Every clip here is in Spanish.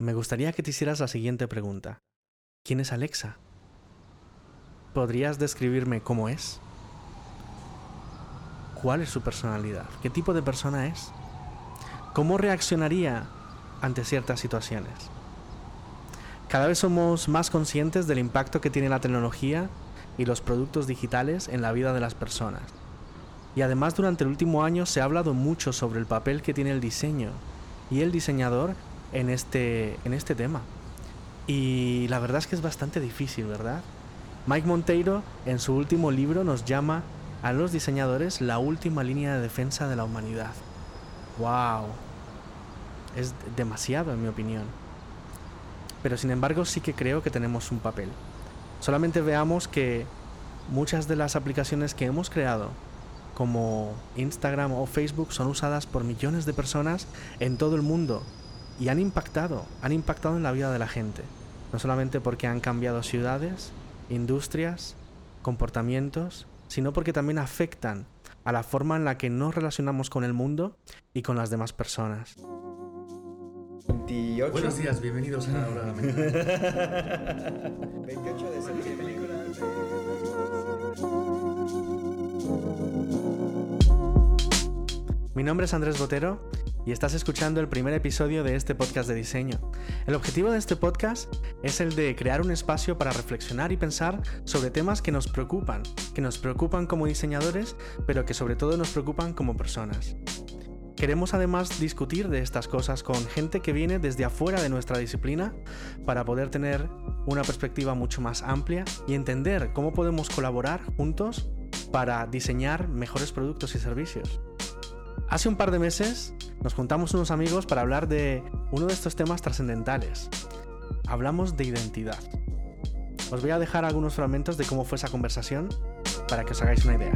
me gustaría que te hicieras la siguiente pregunta. ¿Quién es Alexa? ¿Podrías describirme cómo es? ¿Cuál es su personalidad? ¿Qué tipo de persona es? ¿Cómo reaccionaría ante ciertas situaciones? Cada vez somos más conscientes del impacto que tiene la tecnología y los productos digitales en la vida de las personas. Y además durante el último año se ha hablado mucho sobre el papel que tiene el diseño y el diseñador en este, en este tema. Y la verdad es que es bastante difícil, ¿verdad? Mike Monteiro en su último libro nos llama a los diseñadores la última línea de defensa de la humanidad. ¡Wow! Es demasiado en mi opinión. Pero sin embargo sí que creo que tenemos un papel. Solamente veamos que muchas de las aplicaciones que hemos creado, como Instagram o Facebook, son usadas por millones de personas en todo el mundo y han impactado, han impactado en la vida de la gente. No solamente porque han cambiado ciudades, industrias, comportamientos, sino porque también afectan a la forma en la que nos relacionamos con el mundo y con las demás personas. Buenos días, bienvenidos a la hora de la 28 de septiembre. Mi nombre es Andrés Botero y estás escuchando el primer episodio de este podcast de diseño. El objetivo de este podcast es el de crear un espacio para reflexionar y pensar sobre temas que nos preocupan, que nos preocupan como diseñadores, pero que sobre todo nos preocupan como personas. Queremos además discutir de estas cosas con gente que viene desde afuera de nuestra disciplina para poder tener una perspectiva mucho más amplia y entender cómo podemos colaborar juntos para diseñar mejores productos y servicios. Hace un par de meses nos juntamos unos amigos para hablar de uno de estos temas trascendentales. Hablamos de identidad. Os voy a dejar algunos fragmentos de cómo fue esa conversación para que os hagáis una idea.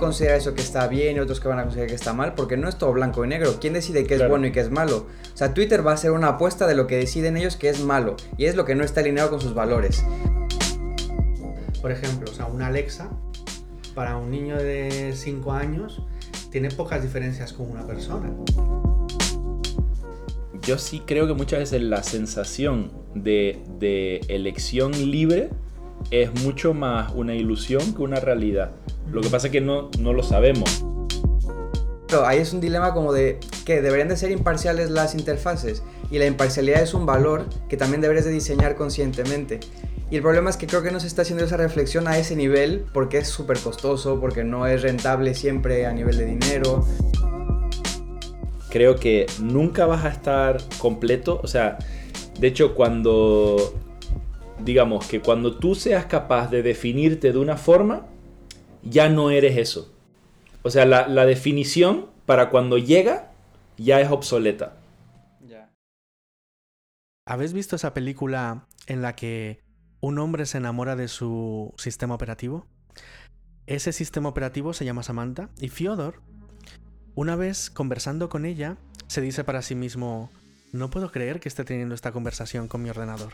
considera eso que está bien y otros que van a considerar que está mal, porque no es todo blanco y negro. ¿Quién decide qué es Claro. bueno y qué es malo? O sea, Twitter va a ser una apuesta de lo que deciden ellos que es malo, y es lo que no está alineado con sus valores. Por ejemplo, o sea, una Alexa para un niño de 5 años tiene pocas diferencias con una persona. Yo sí creo que muchas veces la sensación de, de elección libre es mucho más una ilusión que una realidad. Lo que pasa es que no, no lo sabemos. Pero ahí es un dilema como de que deberían de ser imparciales las interfaces, y la imparcialidad es un valor que también deberías de diseñar conscientemente. Y el problema es que creo que no se está haciendo esa reflexión a ese nivel porque es súper costoso, porque no es rentable siempre a nivel de dinero. Creo que nunca vas a estar completo. O sea, de hecho, cuando. Digamos que cuando tú seas capaz de definirte de una forma, ya no eres eso. O sea, la, la definición para cuando llega ya es obsoleta. ¿Habéis visto esa película en la que un hombre se enamora de su sistema operativo? Ese sistema operativo se llama Samantha y Fyodor, una vez conversando con ella, se dice para sí mismo, no puedo creer que esté teniendo esta conversación con mi ordenador.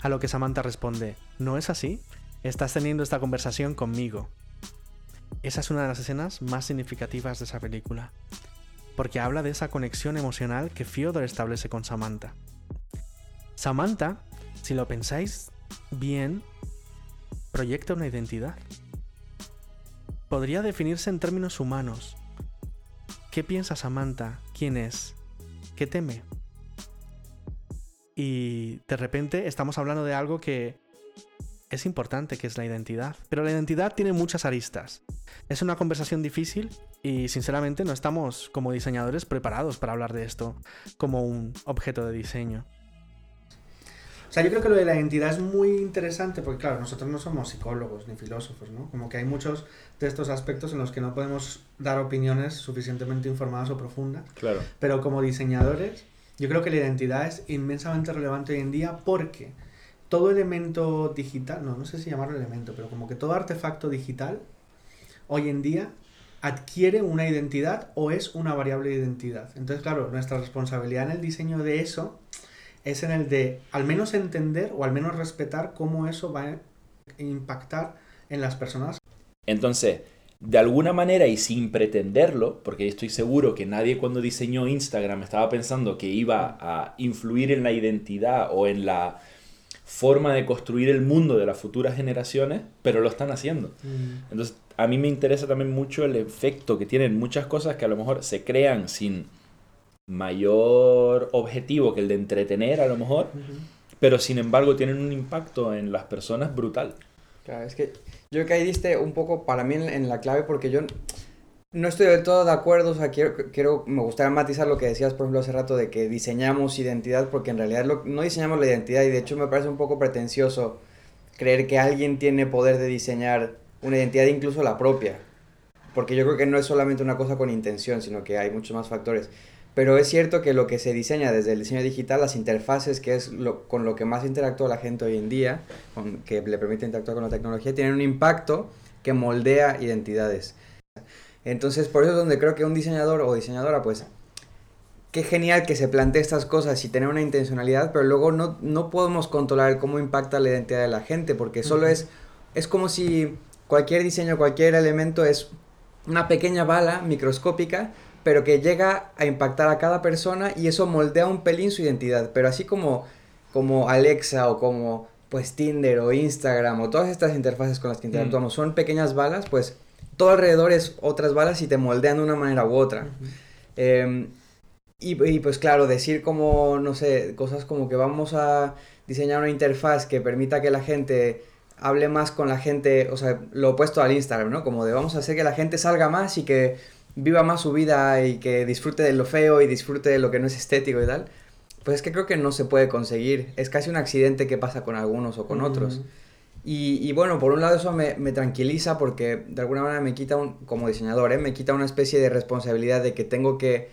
A lo que Samantha responde, no es así, estás teniendo esta conversación conmigo. Esa es una de las escenas más significativas de esa película, porque habla de esa conexión emocional que Fyodor establece con Samantha. Samantha, si lo pensáis bien, proyecta una identidad. Podría definirse en términos humanos. ¿Qué piensa Samantha? ¿Quién es? ¿Qué teme? Y de repente estamos hablando de algo que es importante, que es la identidad. Pero la identidad tiene muchas aristas. Es una conversación difícil y sinceramente no estamos como diseñadores preparados para hablar de esto como un objeto de diseño. O sea, yo creo que lo de la identidad es muy interesante porque, claro, nosotros no somos psicólogos ni filósofos, ¿no? Como que hay muchos de estos aspectos en los que no podemos dar opiniones suficientemente informadas o profundas. Claro. Pero como diseñadores, yo creo que la identidad es inmensamente relevante hoy en día porque todo elemento digital, no, no sé si llamarlo elemento, pero como que todo artefacto digital hoy en día adquiere una identidad o es una variable de identidad. Entonces, claro, nuestra responsabilidad en el diseño de eso es en el de al menos entender o al menos respetar cómo eso va a impactar en las personas. Entonces, de alguna manera y sin pretenderlo, porque estoy seguro que nadie cuando diseñó Instagram estaba pensando que iba a influir en la identidad o en la forma de construir el mundo de las futuras generaciones, pero lo están haciendo. Mm. Entonces, a mí me interesa también mucho el efecto que tienen muchas cosas que a lo mejor se crean sin mayor objetivo que el de entretener, a lo mejor, pero sin embargo tienen un impacto en las personas brutal. Claro, es que yo creo que ahí diste un poco para mí en, en la clave porque yo no estoy del todo de acuerdo, o sea, quiero, quiero, me gustaría matizar lo que decías, por ejemplo, hace rato de que diseñamos identidad, porque en realidad lo- no diseñamos la identidad y de hecho me parece un poco pretencioso creer que alguien tiene poder de diseñar una identidad, incluso la propia, porque yo creo que no es solamente una cosa con intención, sino que hay muchos más factores. Pero es cierto que lo que se diseña desde el diseño digital, las interfaces, que es lo, con lo que más interactúa la gente hoy en día, con- que le permite interactuar con la tecnología, tienen un impacto que moldea identidades. Entonces, por eso es donde creo que un diseñador o diseñadora, pues, qué genial que se plantee estas cosas y tener una intencionalidad, pero luego no, no podemos controlar cómo impacta la identidad de la gente, porque solo es, es como si cualquier diseño, cualquier elemento es una pequeña bala microscópica, pero que llega a impactar a cada persona y eso moldea un pelín su identidad, pero así como, como Alexa o como pues Tinder o Instagram o todas estas interfaces con las que interactuamos son pequeñas balas, pues todo alrededor es otras balas y te moldean de una manera u otra. Eh, y, y, pues claro, decir como, no sé, cosas como que vamos a diseñar una interfaz que permita que la gente hable más con la gente, o sea, lo opuesto al Instagram, ¿no? Como de vamos a hacer que la gente salga más y que viva más su vida y que disfrute de lo feo y disfrute de lo que no es estético y tal. Pues es que creo que no se puede conseguir. Es casi un accidente que pasa con algunos o con otros. Y, y bueno, por un lado eso me, me tranquiliza porque de alguna manera me quita, un, como diseñador, ¿eh? me quita una especie de responsabilidad de que tengo que,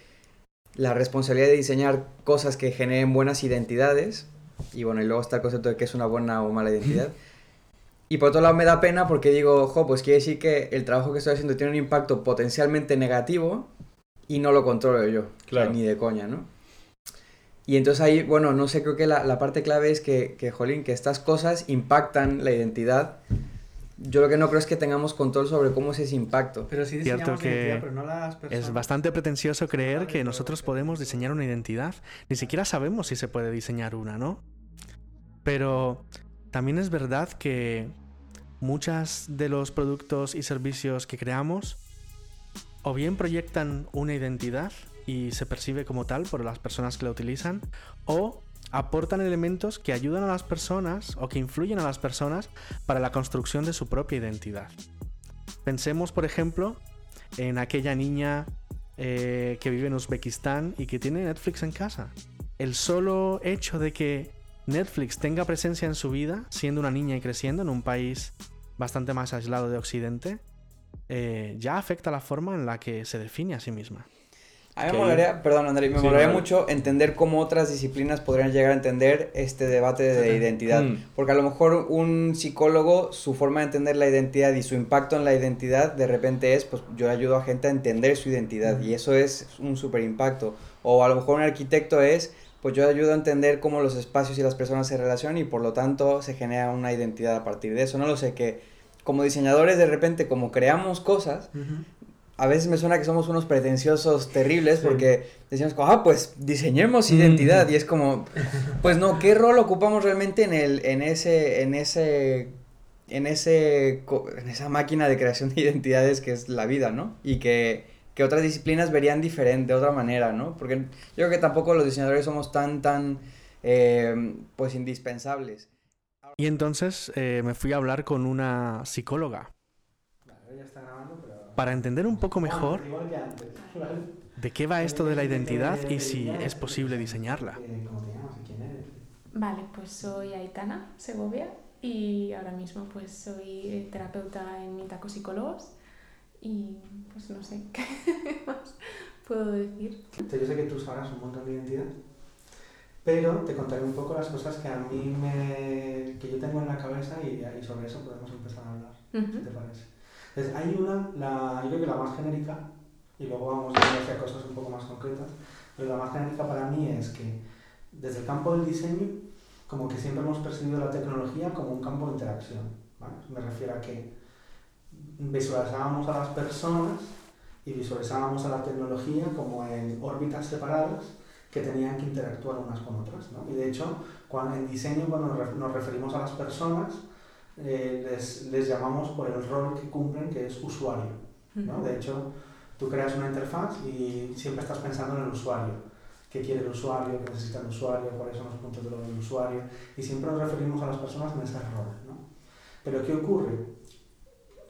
la responsabilidad de diseñar cosas que generen buenas identidades. Y bueno, y luego está el concepto de que es una buena o mala identidad. Y por otro lado me da pena porque digo, ojo, pues quiere decir que el trabajo que estoy haciendo tiene un impacto potencialmente negativo y no lo controlo yo, Claro. o sea, ni de coña, ¿no? Y entonces ahí, bueno, no sé, creo que la, la parte clave es que, que, jolín, que estas cosas impactan la identidad. Yo lo que no creo es que tengamos control sobre cómo es ese impacto. Pero sí Cierto que identidad, pero no las personas. Es bastante pretencioso creer que nosotros podemos diseñar una identidad. Ni siquiera sabemos si se puede diseñar una, ¿no? Pero también es verdad que muchas de los productos y servicios que creamos o bien proyectan una identidad y se percibe como tal por las personas que la utilizan, o aportan elementos que ayudan a las personas o que influyen a las personas para la construcción de su propia identidad. Pensemos, por ejemplo, en aquella niña eh, que vive en Uzbekistán y que tiene Netflix en casa. El solo hecho de que Netflix tenga presencia en su vida, siendo una niña y creciendo en un país bastante más aislado de Occidente, eh, ya afecta la forma en la que se define a sí misma. A mí me molaría, perdón André, me Sí, molaría no. mucho entender cómo otras disciplinas podrían llegar a entender este debate de identidad. Mm. Porque a lo mejor un psicólogo, su forma de entender la identidad y su impacto en la identidad, de repente es, pues yo ayudo a gente a entender su identidad y eso es un súper impacto. O a lo mejor un arquitecto es, pues yo ayudo a entender cómo los espacios y las personas se relacionan y por lo tanto se genera una identidad a partir de eso. No lo sé, que como diseñadores de repente como creamos cosas, a veces me suena que somos unos pretenciosos terribles Sí. porque decimos, ah, pues diseñemos identidad. Y es como, pues no, ¿qué rol ocupamos realmente en, el, en, ese, en, ese, en, ese, en esa máquina de creación de identidades que es la vida, ¿no? Y que, que otras disciplinas verían diferente, de otra manera, ¿no? Porque yo creo que tampoco los diseñadores somos tan, tan, eh, pues indispensables. Y entonces eh, me fui a hablar con una psicóloga Vale, ya está grabando, pero... para entender un poco mejor de qué va esto de la identidad y si es posible diseñarla. ¿Cómo te llamas y quién eres? Vale, pues soy Aitana Segovia y ahora mismo pues soy terapeuta en Mitacopsicólogos y pues no sé qué más puedo decir. Yo sé que tú sabrás un montón de identidad, pero te contaré un poco las cosas que a mí me... que yo tengo en la cabeza y, y sobre eso podemos empezar a hablar, si Ujú. te parece. Entonces, hay una, la, yo creo que la más genérica, y luego vamos a ir hacia cosas un poco más concretas, pero la más genérica para mí es que desde el campo del diseño, como que siempre hemos percibido la tecnología como un campo de interacción. ¿vale? Me refiero a que visualizábamos a las personas y visualizábamos a la tecnología como en órbitas separadas que tenían que interactuar unas con otras. ¿no? Y de hecho, cuando, en diseño, cuando nos referimos a las personas, eh, les, les, llamamos por el rol que cumplen, que es usuario. ¿no? De hecho, tú creas una interfaz y siempre estás pensando en el usuario. ¿Qué quiere el usuario? ¿Qué necesita el usuario? ¿Cuáles son los puntos de del usuario? Y siempre nos referimos a las personas en ese rol. ¿no? Pero ¿qué ocurre?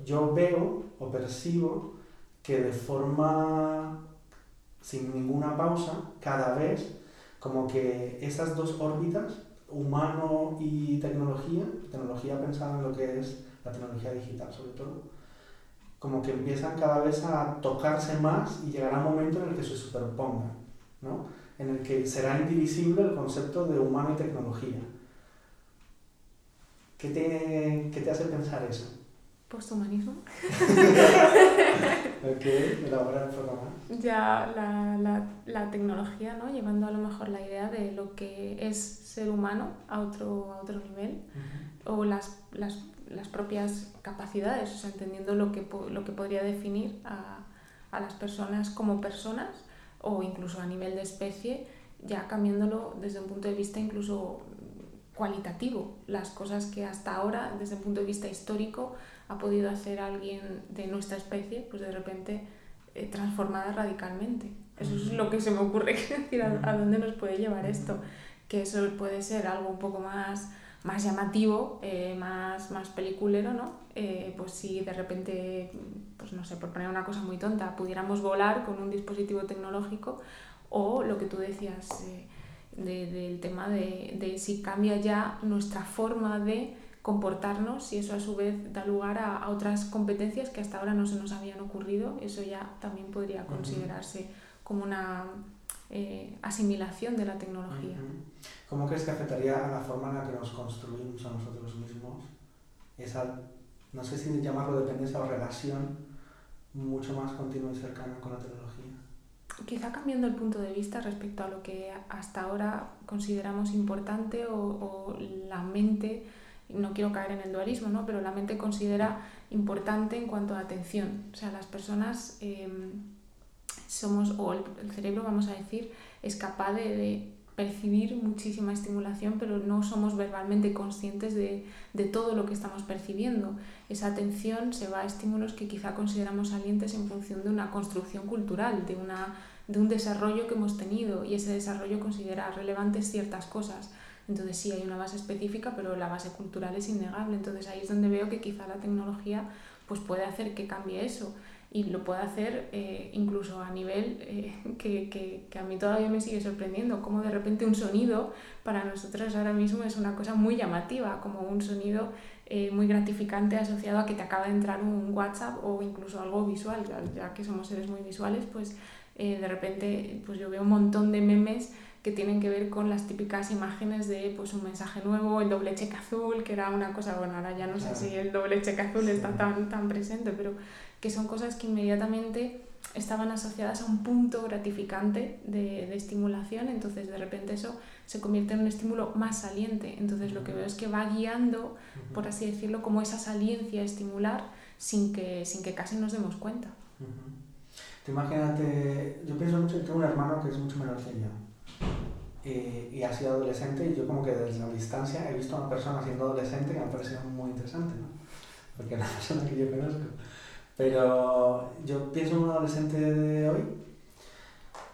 Yo veo o percibo que de forma sin ninguna pausa, cada vez como que esas dos órbitas, humano y tecnología, tecnología pensada en lo que es la tecnología digital sobre todo, como que empiezan cada vez a tocarse más y llegará un momento en el que se superpongan, ¿no? en el que será indivisible el concepto de humano y tecnología. ¿Qué te, qué te hace pensar eso? Posthumanismo. ok, elabora un poco más. Ya la, la, la, tecnología, ¿no? Llevando a lo mejor la idea de lo que es ser humano a otro, a otro nivel, o las, las, las, propias capacidades, o sea, entendiendo lo que, lo que podría definir a, a las personas como personas, o incluso a nivel de especie, ya cambiándolo desde un punto de vista incluso cualitativo, las cosas que hasta ahora, desde un punto de vista histórico, ha podido hacer alguien de nuestra especie, pues de repente eh, transformada radicalmente. Eso es lo que se me ocurre, decir, a, dónde nos puede llevar esto. Que eso puede ser algo un poco más, más llamativo, eh, más, más peliculero, ¿no? Eh, pues si de repente, pues no sé, por poner una cosa muy tonta, pudiéramos volar con un dispositivo tecnológico o lo que tú decías del tema de, de si cambia ya nuestra forma de comportarnos y eso a su vez da lugar a, otras competencias que hasta ahora no se nos habían ocurrido. Eso ya también podría considerarse como una eh, asimilación de la tecnología. ¿Cómo crees que afectaría a la forma en la que nos construimos a nosotros mismos? Esa, no sé si llamarlo dependencia o relación mucho más continua y cercana con la tecnología. Quizá cambiando el punto de vista respecto a lo que hasta ahora consideramos importante o, o la mente no quiero caer en el dualismo, ¿no? pero la mente considera importante en cuanto a atención. O sea, las personas em, somos, o el, cerebro, vamos a decir, es capaz de, percibir muchísima estimulación, pero no somos verbalmente conscientes de, de, todo lo que estamos percibiendo. Esa atención se va a estímulos que quizá consideramos salientes en función de una construcción cultural, de, una, de un desarrollo que hemos tenido, y ese desarrollo considera relevantes ciertas cosas entonces sí hay una base específica, pero la base cultural es innegable. Entonces ahí es donde veo que quizá la tecnología pues puede hacer que cambie eso y lo puede hacer eh, incluso a nivel eh, que, que, que, a mí todavía me sigue sorprendiendo, como de repente un sonido para nosotros ahora mismo es una cosa muy llamativa, como un sonido eh, muy gratificante asociado a que te acaba de entrar un WhatsApp o incluso algo visual, ya, que somos seres muy visuales, pues de repente pues yo veo un montón de memes que tienen que ver con las típicas imágenes de pues, un mensaje nuevo, el doble cheque azul, que era una cosa, bueno, ahora ya no sé si el doble cheque azul está tan, tan presente, pero que son cosas que inmediatamente estaban asociadas a un punto gratificante de, de, estimulación, entonces de repente eso se convierte en un estímulo más saliente. Entonces lo que veo es que va guiando, por así decirlo, como esa saliencia estimular sin que, sin que casi nos demos cuenta. Te imagínate, yo pienso mucho, tengo un hermano que es mucho menor que yo eh, y ha sido adolescente y yo como que desde la distancia he visto a una persona siendo adolescente que me ha parecido muy interesante, ¿no? Porque es la persona que yo conozco. Pero yo pienso en un adolescente de hoy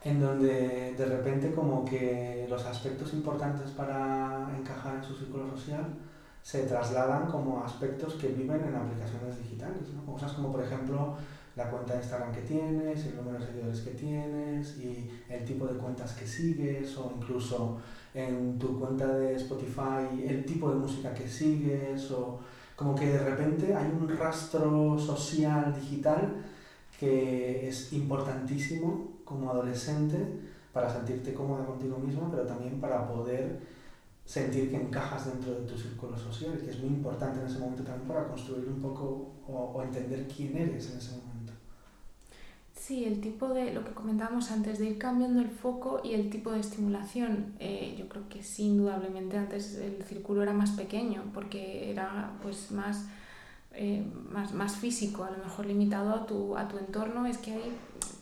en donde de repente como que los aspectos importantes para encajar en su círculo social se trasladan como aspectos que viven en aplicaciones digitales, ¿no? Cosas como por ejemplo la cuenta de Instagram que tienes, el número de seguidores que tienes y el tipo de cuentas que sigues o incluso en tu cuenta de Spotify el tipo de música que sigues o como que de repente hay un rastro social digital que es importantísimo como adolescente para sentirte cómoda contigo mismo, pero también para poder sentir que encajas dentro de tu círculo social, que es muy importante en ese momento también para construir un poco o, o entender quién eres en ese momento. Sí, el tipo de, lo que comentábamos antes, de ir cambiando el foco y el tipo de estimulación. Eh, yo creo que sí, indudablemente antes el círculo era más pequeño porque era pues más eh, más, más físico, a lo mejor limitado a tu, a tu entorno, es que hay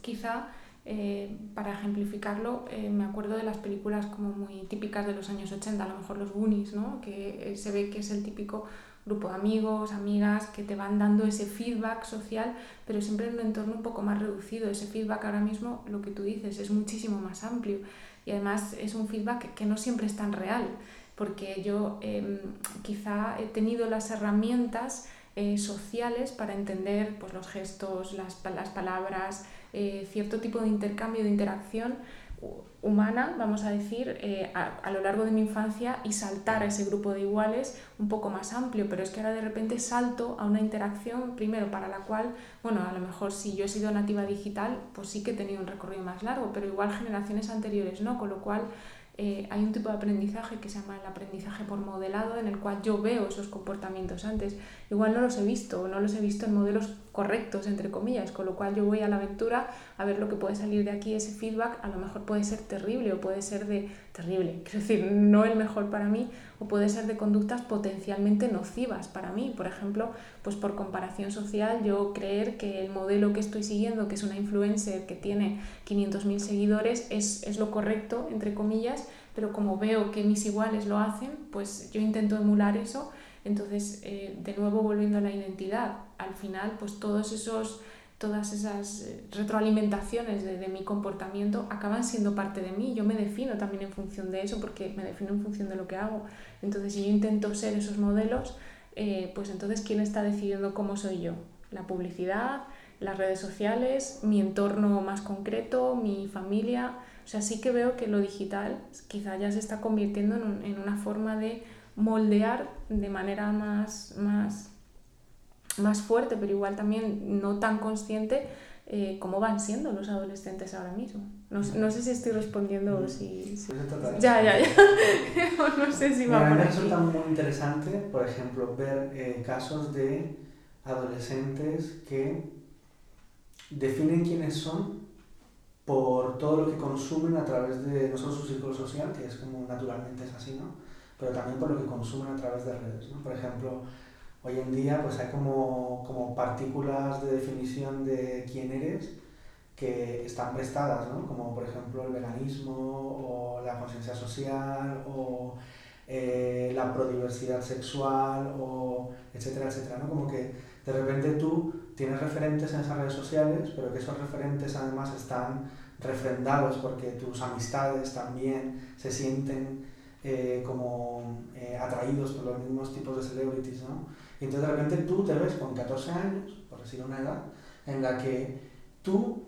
quizá eh, para ejemplificarlo, me acuerdo de las películas como muy típicas de los años 80, a lo mejor los Goonies, ¿no? que se ve que es el típico grupo de amigos, amigas, que te van dando ese feedback social, pero siempre en un entorno un poco más reducido. Ese feedback ahora mismo, lo que tú dices, es muchísimo más amplio y además es un feedback que no siempre es tan real, porque yo em, quizá he tenido las herramientas eh, sociales para entender pues, los gestos, las, las palabras, eh, cierto tipo de intercambio, de interacción humana, vamos a decir, eh, a, lo largo de mi infancia y saltar a ese grupo de iguales un poco más amplio, pero es que ahora de repente salto a una interacción, primero para la cual, bueno, a lo mejor si yo he sido nativa digital, pues sí que he tenido un recorrido más largo, pero igual generaciones anteriores no, con lo cual eh, hay un tipo de aprendizaje que se llama el aprendizaje por modelado, en el cual yo veo esos comportamientos antes. Igual no los he visto, no los he visto en modelos correctos, entre comillas, con lo cual yo voy a la aventura a ver lo que puede salir de aquí, ese feedback a lo mejor puede ser terrible o puede ser de terrible, quiero decir, no el mejor para mí, o puede ser de conductas potencialmente nocivas para mí. Por ejemplo, pues por comparación social, yo creer que el modelo que estoy siguiendo, que es una influencer que tiene 500.000 seguidores, es, es lo correcto, entre comillas, pero como veo que mis iguales lo hacen, pues yo intento emular eso. Entonces, eh, de nuevo volviendo a la identidad, al final, pues todos esos, todas esas eh, retroalimentaciones de, de, mi comportamiento acaban siendo parte de mí. Yo me defino también en función de eso porque me defino en función de lo que hago. Entonces, si yo intento ser esos modelos, eh, pues entonces, ¿quién está decidiendo cómo soy yo? La publicidad, las redes sociales, mi entorno más concreto, mi familia. O sea, sí que veo que lo digital quizá ya se está convirtiendo en, en una forma de moldear de manera más, más, más fuerte, pero igual también no tan consciente eh, cómo van siendo los adolescentes ahora mismo. No, no sé si estoy respondiendo o si... si... Ya, ya, ya. no sé si va por me resulta muy interesante, por ejemplo, ver eh, casos de adolescentes que definen quiénes son por todo lo que consumen a través de no solo su círculo social, que es como naturalmente es así, ¿no? Pero también por lo que consumen a través de redes, ¿no? Por ejemplo, hoy en día pues hay como, como partículas de definición de quién eres que están prestadas, ¿no? Como por ejemplo el veganismo o la conciencia social o eh, la prodiversidad sexual o etcétera, etcétera, ¿no? Como que de repente tú tienes referentes en esas redes sociales, pero que esos referentes además están refrendados porque tus amistades también se sienten eh, como eh, atraídos por los mismos tipos de celebrities, ¿no? Y entonces de repente tú te ves con 14 años, por decir una edad, en la que tú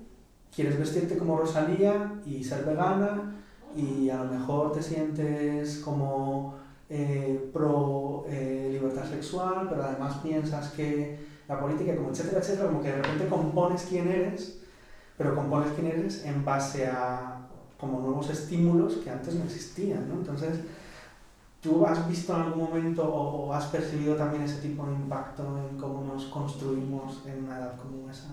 quieres vestirte como Rosalía y ser vegana y a lo mejor te sientes como eh, pro eh, libertad sexual, pero además piensas que la política, como etcétera, etcétera, como que de repente compones quién eres, pero compones quién eres en base a como nuevos estímulos que antes no existían, ¿no? Entonces, ¿tú has visto en algún momento o, o has percibido también ese tipo de impacto en cómo nos construimos en una edad como esa?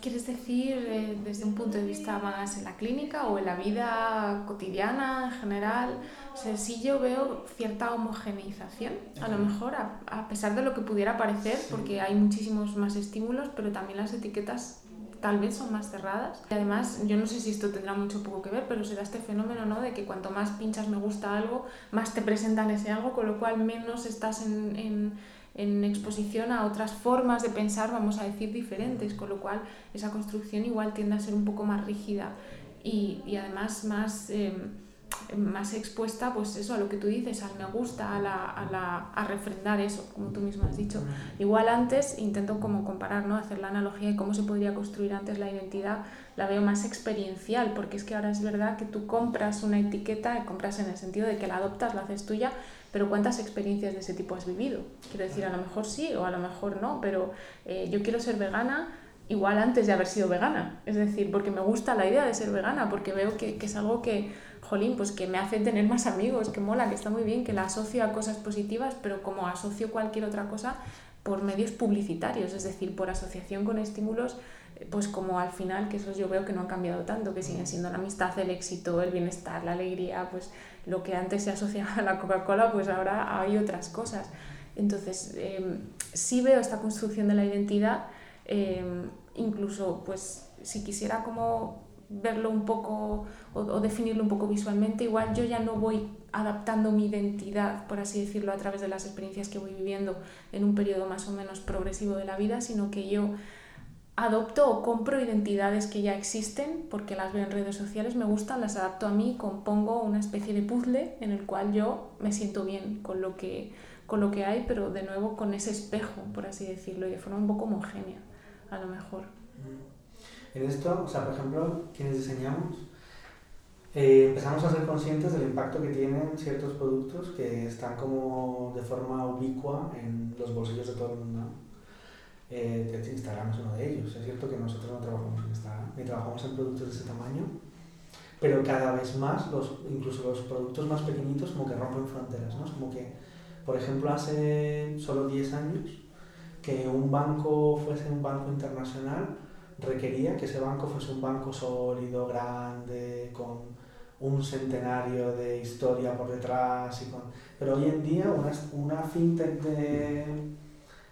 ¿Quieres decir eh, desde un punto de vista más en la clínica o en la vida cotidiana en general? O sea, sí yo veo cierta homogeneización, a lo mejor, a, a pesar de lo que pudiera parecer, Sí. porque hay muchísimos más estímulos, pero también las etiquetas tal vez son más cerradas. Y además, yo no sé si esto tendrá mucho poco que ver, pero se da este fenómeno, ¿no? De que cuanto más pinchas me gusta algo, más te presentan ese algo, con lo cual menos estás en, en, en exposición a otras formas de pensar, vamos a decir, diferentes, con lo cual esa construcción igual tiende a ser un poco más rígida y, y además más... eh, más expuesta pues eso a lo que tú dices al me gusta a, la, a, la, a refrendar eso como tú mismo has dicho. Igual antes intento como comparar no hacer la analogía de cómo se podría construir antes la identidad la veo más experiencial porque es que ahora es verdad que tú compras una etiqueta compras en el sentido de que la adoptas la haces tuya pero cuántas experiencias de ese tipo has vivido quiero decir a lo mejor sí o a lo mejor no pero eh, yo quiero ser vegana igual antes de haber sido vegana es decir porque me gusta la idea de ser vegana porque veo que, es algo que jolín, pues que me hace tener más amigos, que mola, que está muy bien, que la asocio a cosas positivas, pero como asocio cualquier otra cosa por medios publicitarios, es decir, por asociación con estímulos, pues como al final, que esos yo veo que no han cambiado tanto, que siguen siendo la amistad, el éxito, el bienestar, la alegría, pues lo que antes se asociaba a la Coca-Cola, pues ahora hay otras cosas. Entonces, em, sí veo esta construcción de la identidad, em, incluso pues si quisiera como verlo un poco o, definirlo un poco visualmente, igual yo ya no voy adaptando mi identidad, por así decirlo, a través de las experiencias que voy viviendo en un periodo más o menos progresivo de la vida, sino que yo adopto o compro identidades que ya existen porque las veo en redes sociales, me gustan, las adapto a mí, compongo una especie de puzzle en el cual yo me siento bien con lo que, con lo que hay, pero de nuevo con ese espejo, por así decirlo, y de forma un poco homogénea, a lo mejor. En esto, o sea, por ejemplo, quienes diseñamos, eh, empezamos a ser conscientes del impacto que tienen ciertos productos que están como de forma ubicua en los bolsillos de todo el mundo. Eh, Instagram es uno de ellos. Es cierto que nosotros no trabajamos en Instagram, ni trabajamos en productos de ese tamaño, pero cada vez más, los, incluso los productos más pequeñitos, como que rompen fronteras. ¿no? Es como que, por ejemplo, hace solo 10 años, que un banco fuese un banco internacional requería que ese banco fuese un banco sólido, grande, con un centenario de historia por detrás. Y con... Pero hoy en día una, una fintech de,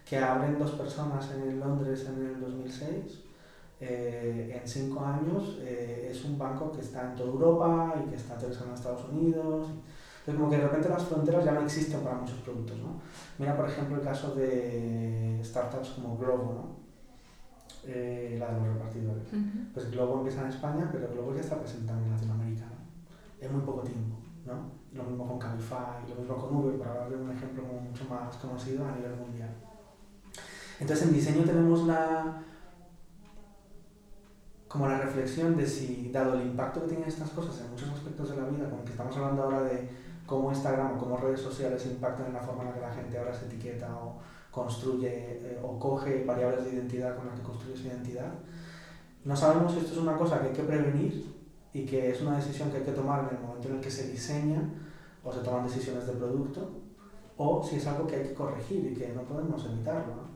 que abren dos personas en Londres en el 2006, eh, en cinco años eh, es un banco que está en toda Europa y que está aterrizando en Estados Unidos. Entonces, como que de repente las fronteras ya no existen para muchos productos. ¿no? Mira, por ejemplo, el caso de startups como Globo, ¿no? eh, la de los repartidores. Pues Globo empieza en España, pero Globo ya está presente también en Latinoamérica, ¿no? En muy poco tiempo, ¿no? Lo mismo con Cabify, lo mismo con Uber, para darle un ejemplo mucho más conocido a nivel mundial. Entonces en diseño tenemos la como la reflexión de si, dado el impacto que tienen estas cosas en muchos aspectos de la vida, como que estamos hablando ahora de cómo Instagram o cómo redes sociales impactan en la forma en la que la gente ahora se etiqueta o, construye eh, o coge variables de identidad con las que construye su identidad. No sabemos si esto es una cosa que hay que prevenir y que es una decisión que hay que tomar en el momento en el que se diseña o se toman decisiones de producto, o si es algo que hay que corregir y que no podemos evitarlo.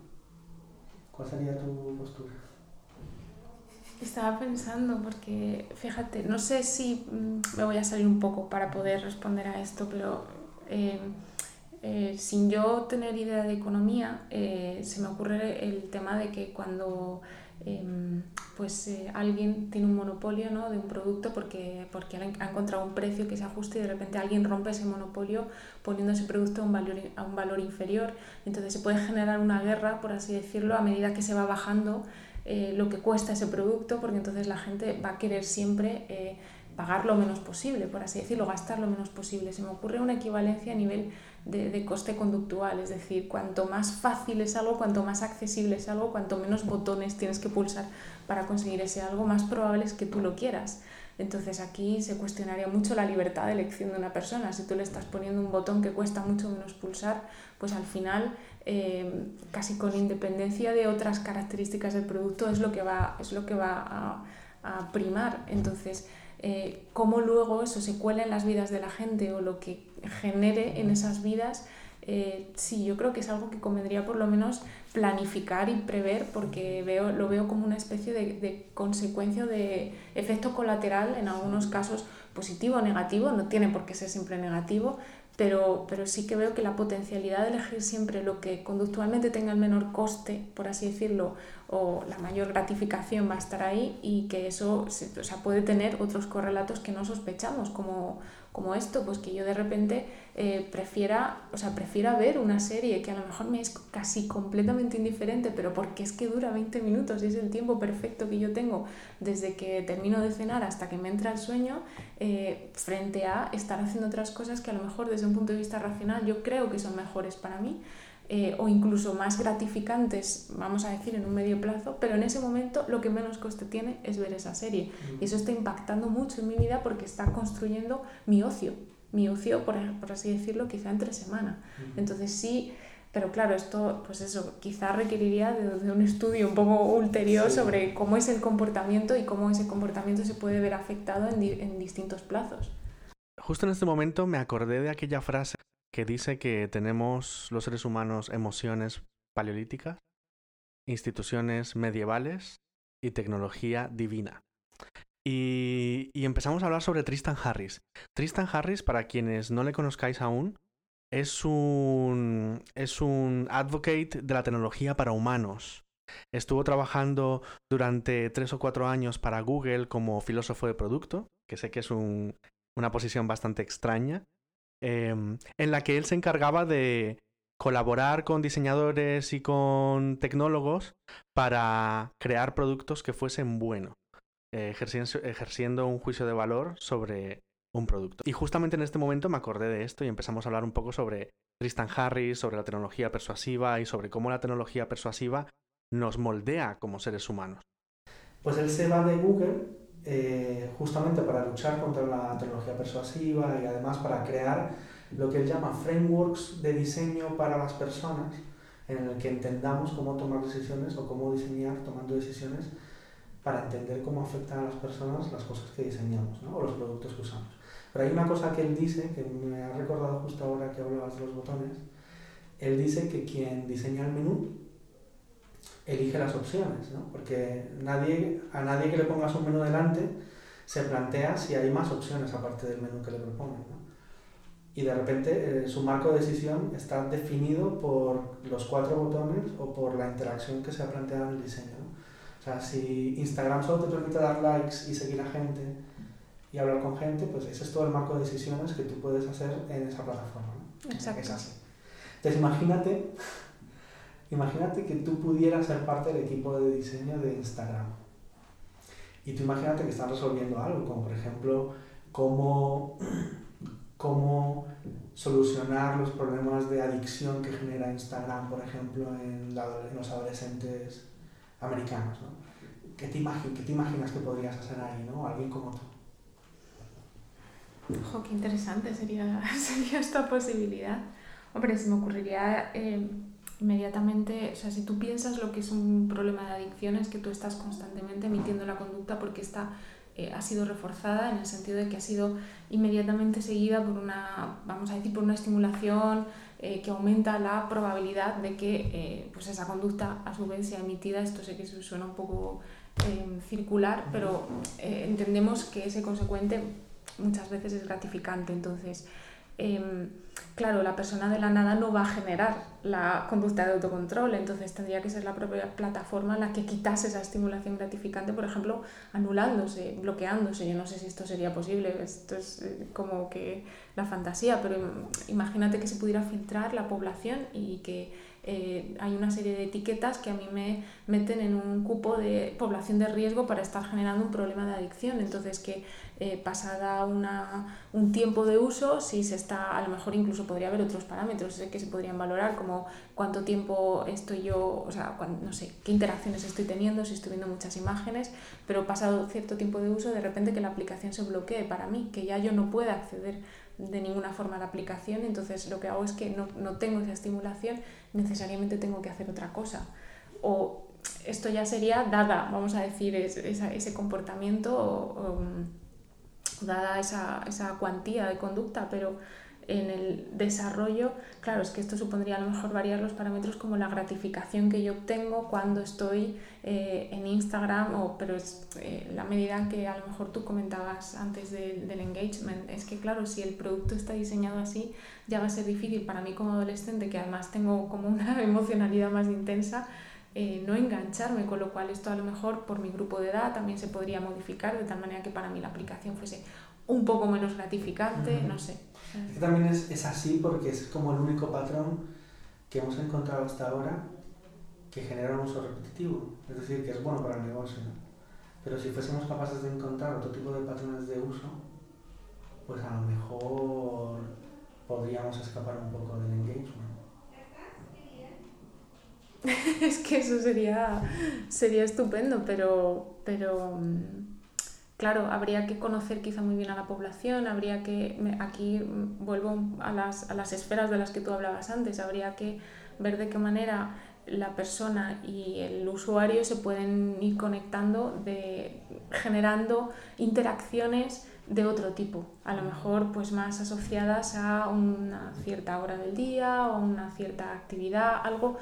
¿Cuál sería tu postura? Estaba pensando porque, fíjate, no sé si mm, me voy a salir un poco para poder responder a esto, pero eh, eh, sin yo tener idea de economía, eh, se me ocurre el tema de que cuando em, pues, alguien tiene un monopolio ¿no? de un producto porque, porque ha encontrado un precio que se ajuste y de repente alguien rompe ese monopolio poniendo ese producto a un valor, a un valor inferior. Entonces se puede generar una guerra, por así decirlo, a medida que se va bajando lo que cuesta ese producto, porque entonces la gente va a querer siempre pagar lo menos posible, por así decirlo, gastar lo menos posible. Se me ocurre una equivalencia a nivel de, coste conductual, es decir, cuanto más fácil es algo, cuanto más accesible es algo, cuanto menos botones tienes que pulsar para conseguir ese algo, más probable es que tú lo quieras. Entonces aquí se cuestionaría mucho la libertad de elección de una persona. Si tú le estás poniendo un botón que cuesta mucho menos pulsar, pues al final, eh, casi con independencia de otras características del producto, es lo que va, es lo que va a, a primar. Entonces, eh, cómo luego eso se cuela en las vidas de la gente o lo que genere en esas vidas, eh, sí, yo creo que es algo que convendría por lo menos planificar y prever porque veo, lo veo como una especie de, de consecuencia de efecto colateral, en algunos casos positivo o negativo, no tiene por qué ser siempre negativo, pero, pero sí que veo que la potencialidad de elegir siempre lo que conductualmente tenga el menor coste, por así decirlo, o la mayor gratificación va a estar ahí y que eso o sea, puede tener otros correlatos que no sospechamos, como, como esto, pues que yo de repente eh, prefiera, o sea, prefiera ver una serie que a lo mejor me es casi completamente indiferente, pero porque es que dura 20 minutos y es el tiempo perfecto que yo tengo desde que termino de cenar hasta que me entra el sueño, eh, frente a estar haciendo otras cosas que a lo mejor desde un punto de vista racional yo creo que son mejores para mí. Eh, o incluso más gratificantes, vamos a decir, en un medio plazo, pero en ese momento lo que menos coste tiene es ver esa serie. Y eso está impactando mucho en mi vida porque está construyendo mi ocio, mi ocio, por, por así decirlo, quizá entre semana. Entonces sí, pero claro, esto, pues eso, quizá requeriría de, un estudio un poco ulterior sobre cómo es el comportamiento y cómo ese comportamiento se puede ver afectado en, en distintos plazos. Justo en este momento me acordé de aquella frase que dice que tenemos los seres humanos emociones paleolíticas, instituciones medievales y tecnología divina. Y, empezamos a hablar sobre Tristan Harris. Tristan Harris, para quienes no le conozcáis aún, es un, es un advocate de la tecnología para humanos. Estuvo trabajando durante tres o cuatro años para Google como filósofo de producto, que sé que es una posición bastante extraña, em, en la que él se encargaba de colaborar con diseñadores y con tecnólogos para crear productos que fuesen buenos, ejerciendo un juicio de valor sobre un producto. Y justamente en este momento me acordé de esto y empezamos a hablar un poco sobre Tristan Harris, sobre la tecnología persuasiva y sobre cómo la tecnología persuasiva nos moldea como seres humanos. Pues él se va de Google eh, justamente para luchar contra la tecnología persuasiva y además para crear lo que él llama frameworks de diseño para las personas en el que entendamos cómo tomar decisiones o cómo diseñar tomando decisiones para entender cómo afectan a las personas las cosas que diseñamos o los productos que usamos. Pero hay una cosa que él dice, que me ha recordado justo ahora que hablabas de los botones, él dice que quien diseña el menú elige las opciones, ¿no? porque a nadie que le pongas un menú delante se plantea si hay más opciones aparte del menú que le proponen. ¿no? Y de repente eh, su marco de decisión está definido por los cuatro botones o por la interacción que se ha planteado en el diseño. ¿no? O sea, si Instagram solo te permite dar likes y seguir a gente, y hablar con gente, pues ese es todo el marco de decisiones que tú puedes hacer en esa plataforma. ¿no? Exacto. Es así. Entonces imagínate, imagínate que tú pudieras ser parte del equipo de diseño de Instagram. Y tú imagínate que estás resolviendo algo, como por ejemplo, cómo, cómo solucionar los problemas de adicción que genera Instagram, por ejemplo, en, los adolescentes americanos. ¿no? ¿Qué, te ¿Qué te imaginas que podrías hacer ahí, ¿no? Alguien como tú. Ojo, qué interesante sería esta posibilidad. Hombre, se me ocurriría eh, inmediatamente, o sea, si tú piensas lo que es un problema de adicciones, que tú estás constantemente emitiendo la conducta porque está, eh, ha sido reforzada en el sentido de que ha sido inmediatamente seguida por una, vamos a decir, por una estimulación eh, que aumenta la probabilidad de que pues esa conducta a su vez sea emitida. Esto sé que suena un poco circular, pero entendemos que ese consecuente muchas veces es gratificante. Entonces, em, claro, la persona de la nada no va a generar la conducta de autocontrol, entonces tendría que ser la propia plataforma la que quitase esa estimulación gratificante, por ejemplo, anulándose, bloqueándose. Yo no sé si esto sería posible, esto es eh, como que la fantasía, pero imagínate que se pudiera filtrar la población y que eh, hay una serie de etiquetas que a mí me meten en un cupo de población de riesgo para estar generando un problema de adicción. Entonces, que eh, pasada una, un tiempo de uso, si se está, a lo mejor incluso podría haber otros parámetros que se podrían valorar, como cuánto tiempo estoy yo, o sea, no sé, qué interacciones estoy teniendo, si estoy viendo muchas imágenes, pero pasado cierto tiempo de uso, de repente que la aplicación se bloquee para mí, que ya yo no pueda acceder de ninguna forma la aplicación, entonces lo que hago es que no, no tengo esa estimulación, necesariamente tengo que hacer otra cosa. O esto ya sería dada, vamos a decir, ese, ese comportamiento, dada esa, esa cuantía de conducta, pero en el desarrollo, claro, es que esto supondría a lo mejor variar los parámetros como la gratificación que yo obtengo cuando estoy eh, en Instagram, o, pero es eh, la medida que a lo mejor tú comentabas antes del engagement. Es que, claro, si el producto está diseñado así, ya va a ser difícil para mí como adolescente, que además tengo como una emocionalidad más intensa, eh, no engancharme, con lo cual esto a lo mejor por mi grupo de edad también se podría modificar de tal manera que para mí la aplicación fuese un poco menos gratificante, no sé. Que también es, es, así porque es como el único patrón que hemos encontrado hasta ahora que genera un uso repetitivo, es decir, que es bueno para el negocio. Pero si fuésemos capaces de encontrar otro tipo de patrones de uso, pues a lo mejor podríamos escapar un poco del engagement. es que eso sería, sería estupendo, pero, pero mm, claro, habría que conocer quizá muy bien a la población, habría que, aquí vuelvo a las, a las esferas de las que tú hablabas antes, habría que ver de qué manera la persona y el usuario se pueden ir conectando, de, generando interacciones de otro tipo, a lo mejor pues más asociadas a una cierta hora del día o una cierta actividad, algo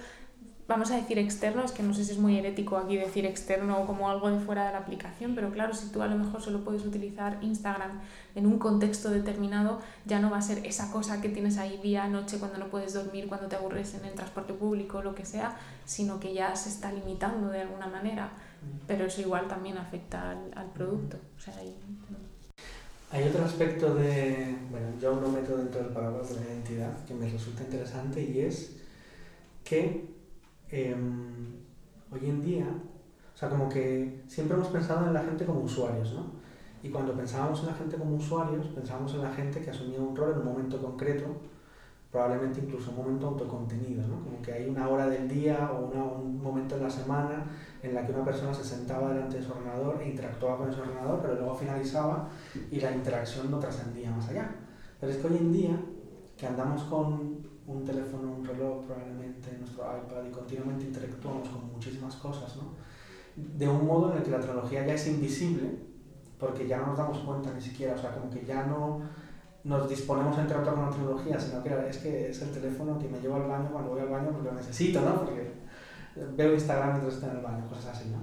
vamos a decir externo, es que no sé si es muy herético aquí decir externo o como algo de fuera de la aplicación, pero claro, si tú a lo mejor solo puedes utilizar Instagram en un contexto determinado, ya no va a ser esa cosa que tienes ahí día, noche, cuando no puedes dormir, cuando te aburres en el transporte público, lo que sea, sino que ya se está limitando de alguna manera. Pero eso igual también afecta al, al producto. Hay... Otro aspecto de, bueno, yo no meto dentro del paraguas de la identidad que me resulta interesante y es que em, hoy en día, o sea, como que siempre hemos pensado en la gente como usuarios, ¿no? Y cuando pensábamos en la gente como usuarios, pensábamos en la gente que asumía un rol en un momento concreto, probablemente incluso un momento autocontenido, ¿no? Como que hay una hora del día o una, un momento en la semana en la que una persona se sentaba delante de su ordenador e interactuaba con ese ordenador, pero luego finalizaba y la interacción no trascendía más allá. Pero es que hoy en día, que andamos con un teléfono, un reloj, probablemente nuestro iPad y continuamente interactuamos con muchísimas cosas, ¿no? de un modo en el que la tecnología ya es invisible, porque ya no nos damos cuenta ni siquiera, o sea, como que ya no nos disponemos a interactuar con la tecnología, sino que es que es el teléfono que me llevo al baño cuando voy al baño porque lo necesito, ¿no? Porque veo Instagram mientras estoy en el baño, cosas así, ¿no?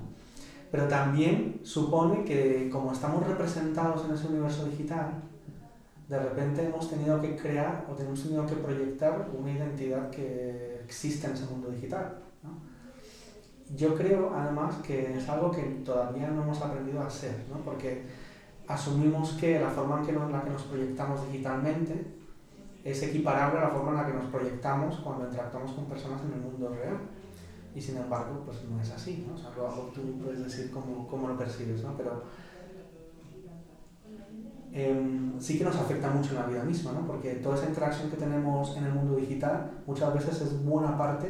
Pero también supone que como estamos representados en ese universo digital, de repente hemos tenido que crear o hemos tenido que proyectar una identidad que existe en ese mundo digital. ¿no? Yo creo además que es algo que todavía no hemos aprendido a hacer, ¿no? porque asumimos que la forma en, que nos, la que nos proyectamos digitalmente es equiparable a la forma en la que nos proyectamos cuando interactuamos con personas en el mundo real. Y sin embargo, pues no es así, ¿no? O sea, luego tú puedes decir cómo, cómo lo percibes, ¿no? Pero eh, sí que nos afecta mucho en la vida misma, ¿no? Porque toda esa interacción que tenemos en el mundo digital muchas veces es buena parte